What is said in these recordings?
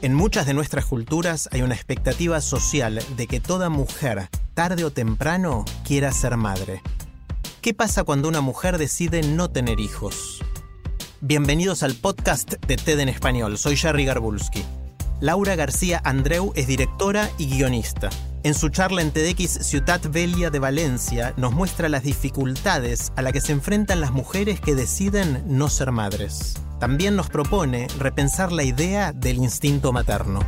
En muchas de nuestras culturas hay una expectativa social de que toda mujer, tarde o temprano, quiera ser madre. ¿Qué pasa cuando una mujer decide no tener hijos? Bienvenidos al podcast de TED en Español. Soy Jerry Garbulski. Laura García Andreu es directora y guionista. En su charla en TEDx Ciutat Velia de Valencia nos muestra las dificultades a las que se enfrentan las mujeres que deciden no ser madres. También nos propone repensar la idea del instinto materno.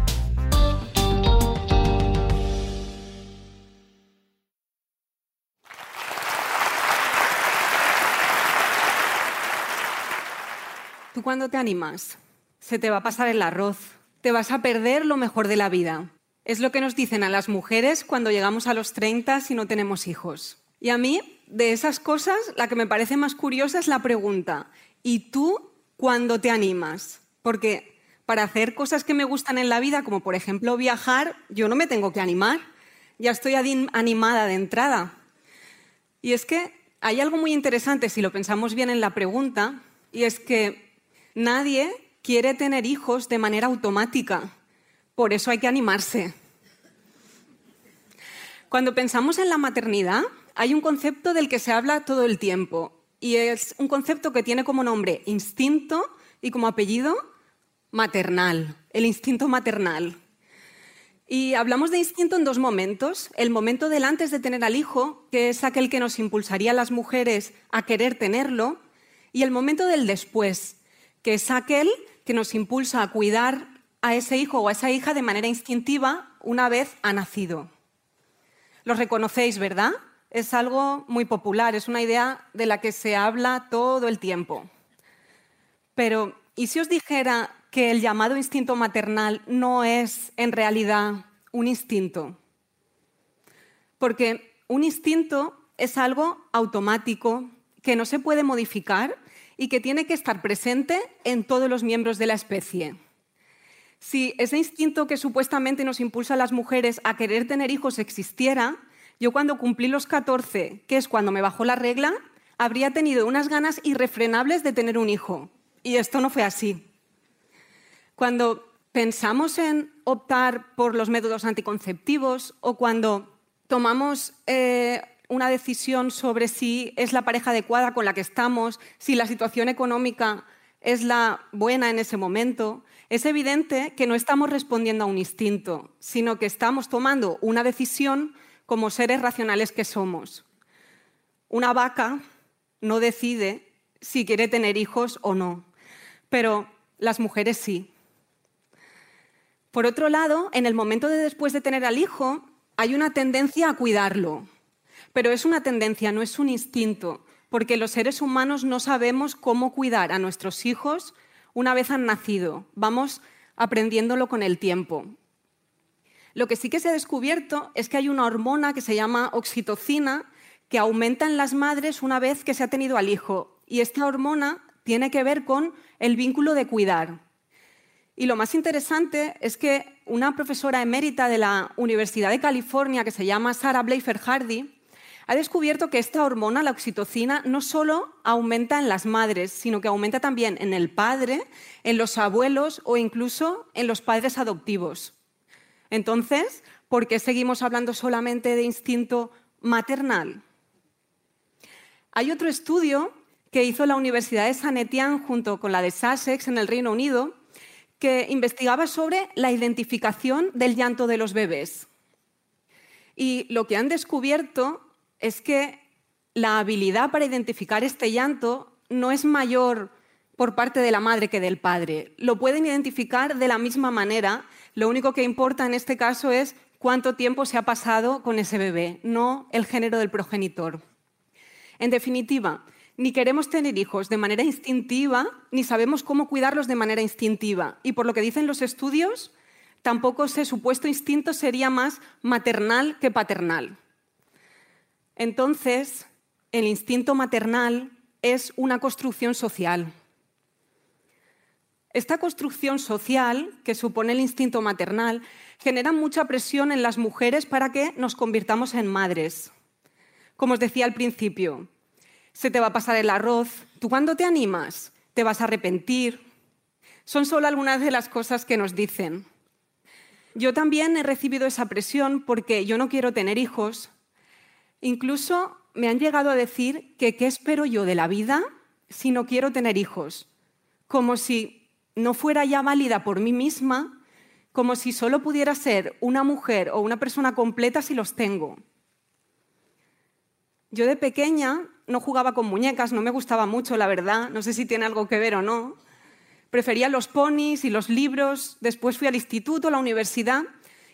¿Tú cuando te animas? Se te va a pasar el arroz, te vas a perder lo mejor de la vida. Es lo que nos dicen a las mujeres cuando llegamos a los 30 si no tenemos hijos. Y a mí, de esas cosas, la que me parece más curiosa es la pregunta, ¿y tú cuándo te animas? Porque para hacer cosas que me gustan en la vida, como por ejemplo viajar, yo no me tengo que animar, ya estoy animada de entrada. Y es que hay algo muy interesante si lo pensamos bien en la pregunta, y es que nadie quiere tener hijos de manera automática. Por eso hay que animarse. Cuando pensamos en la maternidad, hay un concepto del que se habla todo el tiempo y es un concepto que tiene como nombre instinto y como apellido maternal, el instinto maternal. Y hablamos de instinto en dos momentos. El momento del antes de tener al hijo, que es aquel que nos impulsaría a las mujeres a querer tenerlo, y el momento del después, que es aquel que nos impulsa a cuidar a ese hijo o a esa hija de manera instintiva una vez ha nacido. Los reconocéis, ¿verdad? Es algo muy popular, es una idea de la que se habla todo el tiempo. Pero, ¿y si os dijera que el llamado instinto maternal no es en realidad un instinto? Porque un instinto es algo automático que no se puede modificar y que tiene que estar presente en todos los miembros de la especie. Si ese instinto que supuestamente nos impulsa a las mujeres a querer tener hijos existiera, yo cuando cumplí los 14, que es cuando me bajó la regla, habría tenido unas ganas irrefrenables de tener un hijo. Y esto no fue así. Cuando pensamos en optar por los métodos anticonceptivos o cuando tomamos eh, una decisión sobre si es la pareja adecuada con la que estamos, si la situación económica es la buena en ese momento, es evidente que no estamos respondiendo a un instinto, sino que estamos tomando una decisión como seres racionales que somos. Una vaca no decide si quiere tener hijos o no, pero las mujeres sí. Por otro lado, en el momento de después de tener al hijo, hay una tendencia a cuidarlo, pero es una tendencia, no es un instinto, porque los seres humanos no sabemos cómo cuidar a nuestros hijos una vez han nacido. Vamos aprendiéndolo con el tiempo. Lo que sí que se ha descubierto es que hay una hormona que se llama oxitocina que aumenta en las madres una vez que se ha tenido al hijo. Y esta hormona tiene que ver con el vínculo de cuidar. Y lo más interesante es que una profesora emérita de la Universidad de California que se llama Sarah Bleifer Hardy ha descubierto que esta hormona, la oxitocina, no solo aumenta en las madres, sino que aumenta también en el padre, en los abuelos o incluso en los padres adoptivos. Entonces, ¿por qué seguimos hablando solamente de instinto maternal? Hay otro estudio que hizo la Universidad de San Etienne junto con la de Sussex en el Reino Unido que investigaba sobre la identificación del llanto de los bebés. Y lo que han descubierto es que la habilidad para identificar este llanto no es mayor por parte de la madre que del padre. Lo pueden identificar de la misma manera. Lo único que importa en este caso es cuánto tiempo se ha pasado con ese bebé, no el género del progenitor. En definitiva, ni queremos tener hijos de manera instintiva, ni sabemos cómo cuidarlos de manera instintiva. Y por lo que dicen los estudios, tampoco ese supuesto instinto sería más maternal que paternal. Entonces, el instinto maternal es una construcción social. Esta construcción social, que supone el instinto maternal, genera mucha presión en las mujeres para que nos convirtamos en madres. Como os decía al principio, se te va a pasar el arroz, ¿tú cuándo te animas? ¿Te vas a arrepentir? Son solo algunas de las cosas que nos dicen. Yo también he recibido esa presión porque yo no quiero tener hijos. Incluso me han llegado a decir que qué espero yo de la vida si no quiero tener hijos. Como si no fuera ya válida por mí misma, como si solo pudiera ser una mujer o una persona completa si los tengo. Yo de pequeña no jugaba con muñecas, no me gustaba mucho, la verdad, no sé si tiene algo que ver o no. Prefería los ponis y los libros, después fui al instituto, a la universidad,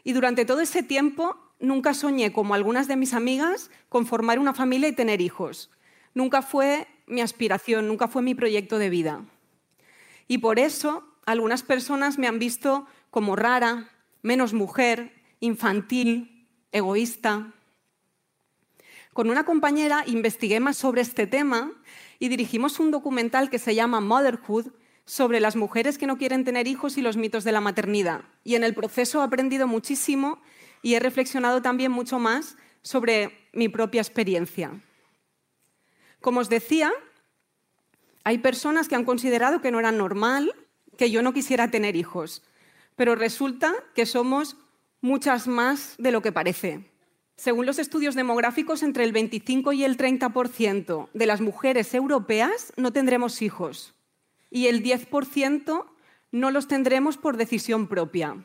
y durante todo ese tiempo nunca soñé, como algunas de mis amigas, con formar una familia y tener hijos. Nunca fue mi aspiración, nunca fue mi proyecto de vida. Y por eso algunas personas me han visto como rara, menos mujer, infantil, egoísta. Con una compañera investigué más sobre este tema y dirigimos un documental que se llama Motherhood sobre las mujeres que no quieren tener hijos y los mitos de la maternidad. Y en el proceso he aprendido muchísimo y he reflexionado también mucho más sobre mi propia experiencia. Como os decía, hay personas que han considerado que no era normal que yo no quisiera tener hijos, pero resulta que somos muchas más de lo que parece. Según los estudios demográficos, entre el 25 y el 30% de las mujeres europeas no tendremos hijos y el 10% no los tendremos por decisión propia.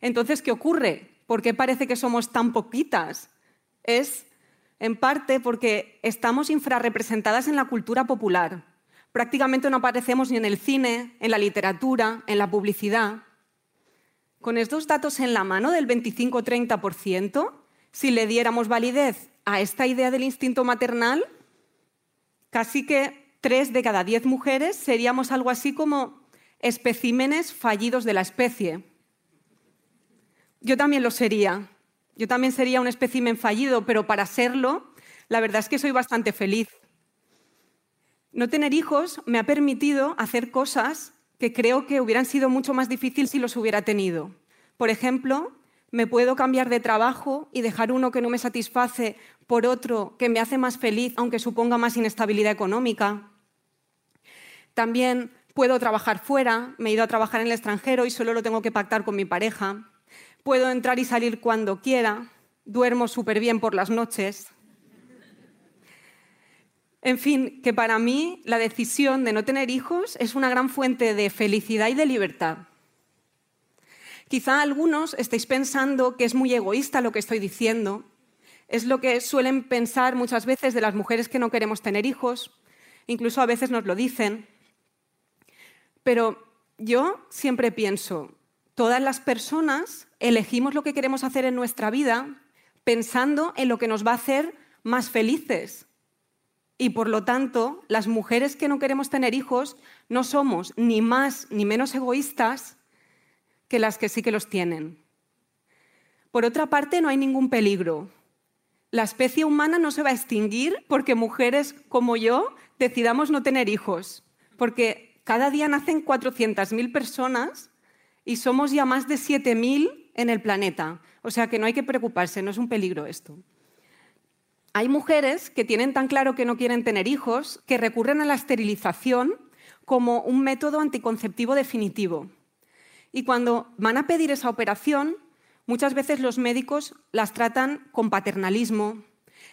Entonces, ¿qué ocurre? ¿Por qué parece que somos tan poquitas? Es, en parte, porque estamos infrarrepresentadas en la cultura popular. Prácticamente no aparecemos ni en el cine, en la literatura, en la publicidad. Con estos datos en la mano del 25-30%, si le diéramos validez a esta idea del instinto maternal, casi que tres de cada diez mujeres seríamos algo así como especímenes fallidos de la especie. Yo también lo sería. Yo también sería un espécimen fallido, pero para serlo, la verdad es que soy bastante feliz. No tener hijos me ha permitido hacer cosas que creo que hubieran sido mucho más difíciles si los hubiera tenido. Por ejemplo, me puedo cambiar de trabajo y dejar uno que no me satisface por otro que me hace más feliz, aunque suponga más inestabilidad económica. También puedo trabajar fuera, me he ido a trabajar en el extranjero y solo lo tengo que pactar con mi pareja. Puedo entrar y salir cuando quiera, duermo súper bien por las noches. En fin, que para mí la decisión de no tener hijos es una gran fuente de felicidad y de libertad. Quizá algunos estéis pensando que es muy egoísta lo que estoy diciendo. Es lo que suelen pensar muchas veces de las mujeres que no queremos tener hijos. Incluso a veces nos lo dicen. Pero yo siempre pienso, todas las personas elegimos lo que queremos hacer en nuestra vida pensando en lo que nos va a hacer más felices. Y por lo tanto, las mujeres que no queremos tener hijos no somos ni más ni menos egoístas que las que sí que los tienen. Por otra parte, no hay ningún peligro. La especie humana no se va a extinguir porque mujeres como yo decidamos no tener hijos, porque cada día nacen 400.000 personas y somos ya más de 7.000 en el planeta. O sea que no hay que preocuparse, no es un peligro esto. Hay mujeres que tienen tan claro que no quieren tener hijos que recurren a la esterilización como un método anticonceptivo definitivo. Y cuando van a pedir esa operación, muchas veces los médicos las tratan con paternalismo,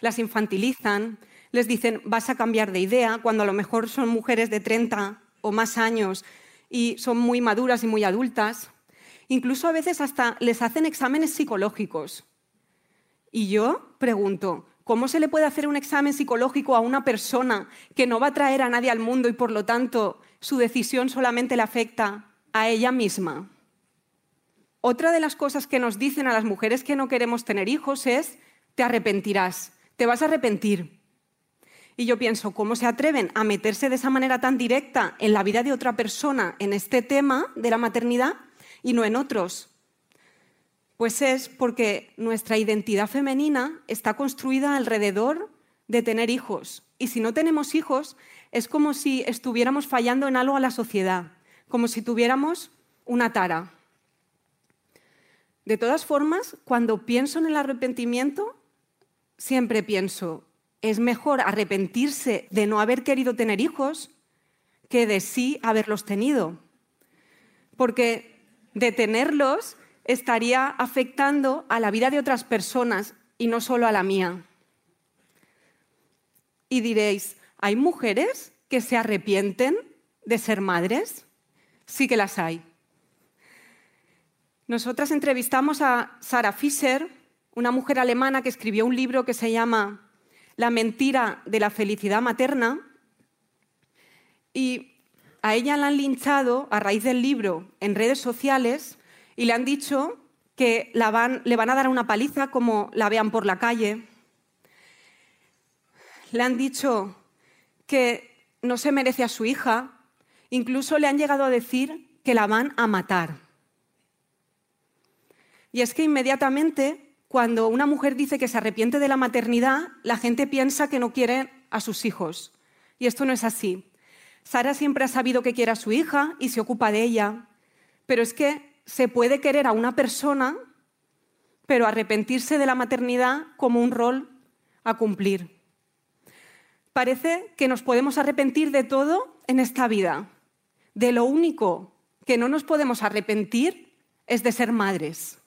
las infantilizan, les dicen vas a cambiar de idea, cuando a lo mejor son mujeres de 30 o más años y son muy maduras y muy adultas. Incluso a veces hasta les hacen exámenes psicológicos. Y yo pregunto, ¿cómo se le puede hacer un examen psicológico a una persona que no va a traer a nadie al mundo y por lo tanto su decisión solamente le afecta a ella misma. Otra de las cosas que nos dicen a las mujeres que no queremos tener hijos es, te arrepentirás, te vas a arrepentir. Y yo pienso, ¿cómo se atreven a meterse de esa manera tan directa en la vida de otra persona en este tema de la maternidad y no en otros? Pues es porque nuestra identidad femenina está construida alrededor de tener hijos. Y si no tenemos hijos, es como si estuviéramos fallando en algo a la sociedad, como si tuviéramos una tara. De todas formas, cuando pienso en el arrepentimiento, siempre pienso, es mejor arrepentirse de no haber querido tener hijos que de sí haberlos tenido. Porque de tenerlos estaría afectando a la vida de otras personas y no solo a la mía. Y diréis, ¿hay mujeres que se arrepienten de ser madres? Sí que las hay. Nosotras entrevistamos a Sarah Fischer, una mujer alemana que escribió un libro que se llama la mentira de la felicidad materna. Y a ella la han linchado a raíz del libro en redes sociales y le han dicho que le van a dar una paliza como la vean por la calle. Le han dicho que no se merece a su hija. Incluso le han llegado a decir que la van a matar. Y es que inmediatamente cuando una mujer dice que se arrepiente de la maternidad, la gente piensa que no quiere a sus hijos. Y esto no es así. Sara siempre ha sabido que quiere a su hija y se ocupa de ella. Pero es que se puede querer a una persona, pero arrepentirse de la maternidad como un rol a cumplir. Parece que nos podemos arrepentir de todo en esta vida. De lo único que no nos podemos arrepentir es de ser madres.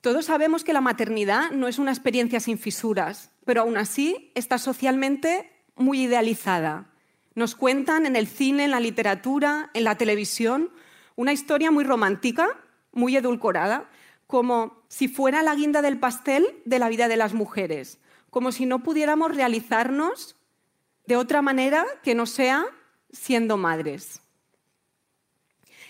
Todos sabemos que la maternidad no es una experiencia sin fisuras, pero aún así está socialmente muy idealizada. Nos cuentan en el cine, en la literatura, en la televisión, una historia muy romántica, muy edulcorada, como si fuera la guinda del pastel de la vida de las mujeres, como si no pudiéramos realizarnos de otra manera que no sea siendo madres.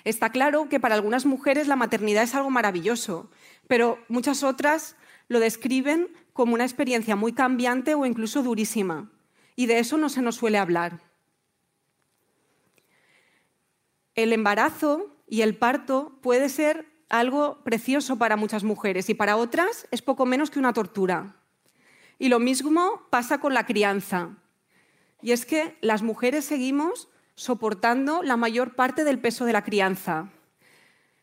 Está claro que para algunas mujeres la maternidad es algo maravilloso, pero muchas otras lo describen como una experiencia muy cambiante o incluso durísima. Y de eso no se nos suele hablar. El embarazo y el parto puede ser algo precioso para muchas mujeres y para otras es poco menos que una tortura. Y lo mismo pasa con la crianza. Y es que las mujeres seguimos soportando la mayor parte del peso de la crianza.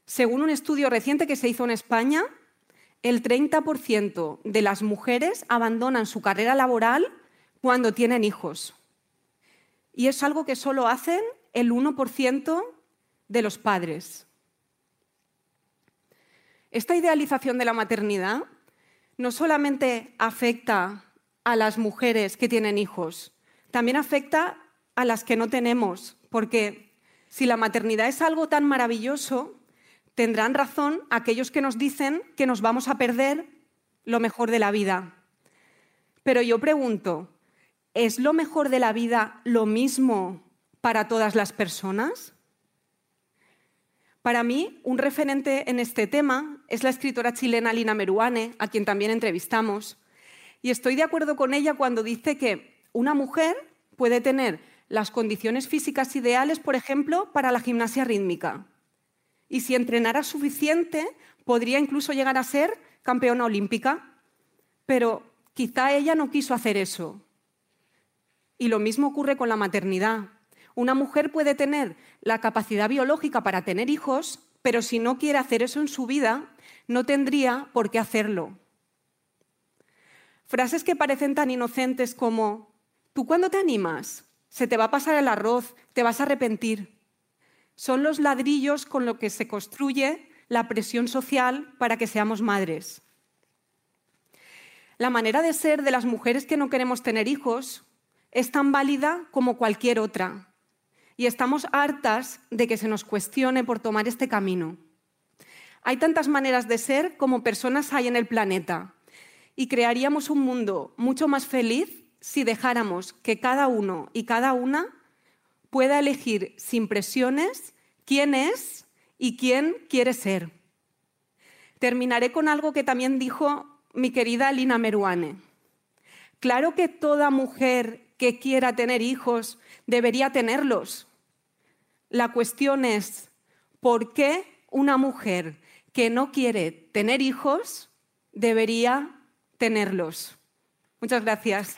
Según un estudio reciente que se hizo en España, el 30% de las mujeres abandonan su carrera laboral cuando tienen hijos. Y es algo que solo hacen el 1% de los padres. Esta idealización de la maternidad no solamente afecta a las mujeres que tienen hijos, también afecta a las que no tenemos, porque si la maternidad es algo tan maravilloso, tendrán razón aquellos que nos dicen que nos vamos a perder lo mejor de la vida. Pero yo pregunto, ¿es lo mejor de la vida lo mismo para todas las personas? Para mí, un referente en este tema es la escritora chilena Lina Meruane, a quien también entrevistamos. Y estoy de acuerdo con ella cuando dice que una mujer puede tener las condiciones físicas ideales, por ejemplo, para la gimnasia rítmica, y si entrenara suficiente, podría incluso llegar a ser campeona olímpica. Pero quizá ella no quiso hacer eso. Y lo mismo ocurre con la maternidad. Una mujer puede tener la capacidad biológica para tener hijos, pero si no quiere hacer eso en su vida, no tendría por qué hacerlo. Frases que parecen tan inocentes como, ¿tú cuándo te animas? Se te va a pasar el arroz, te vas a arrepentir. Son los ladrillos con los que se construye la presión social para que seamos madres. La manera de ser de las mujeres que no queremos tener hijos es tan válida como cualquier otra. Y estamos hartas de que se nos cuestione por tomar este camino. Hay tantas maneras de ser como personas hay en el planeta. Y crearíamos un mundo mucho más feliz si dejáramos que cada uno y cada una pueda elegir sin presiones quién es y quién quiere ser. Terminaré con algo que también dijo mi querida Lina Meruane. Claro que toda mujer que quiera tener hijos debería tenerlos. La cuestión es, ¿por qué una mujer que no quiere tener hijos debería tenerlos? Muchas gracias.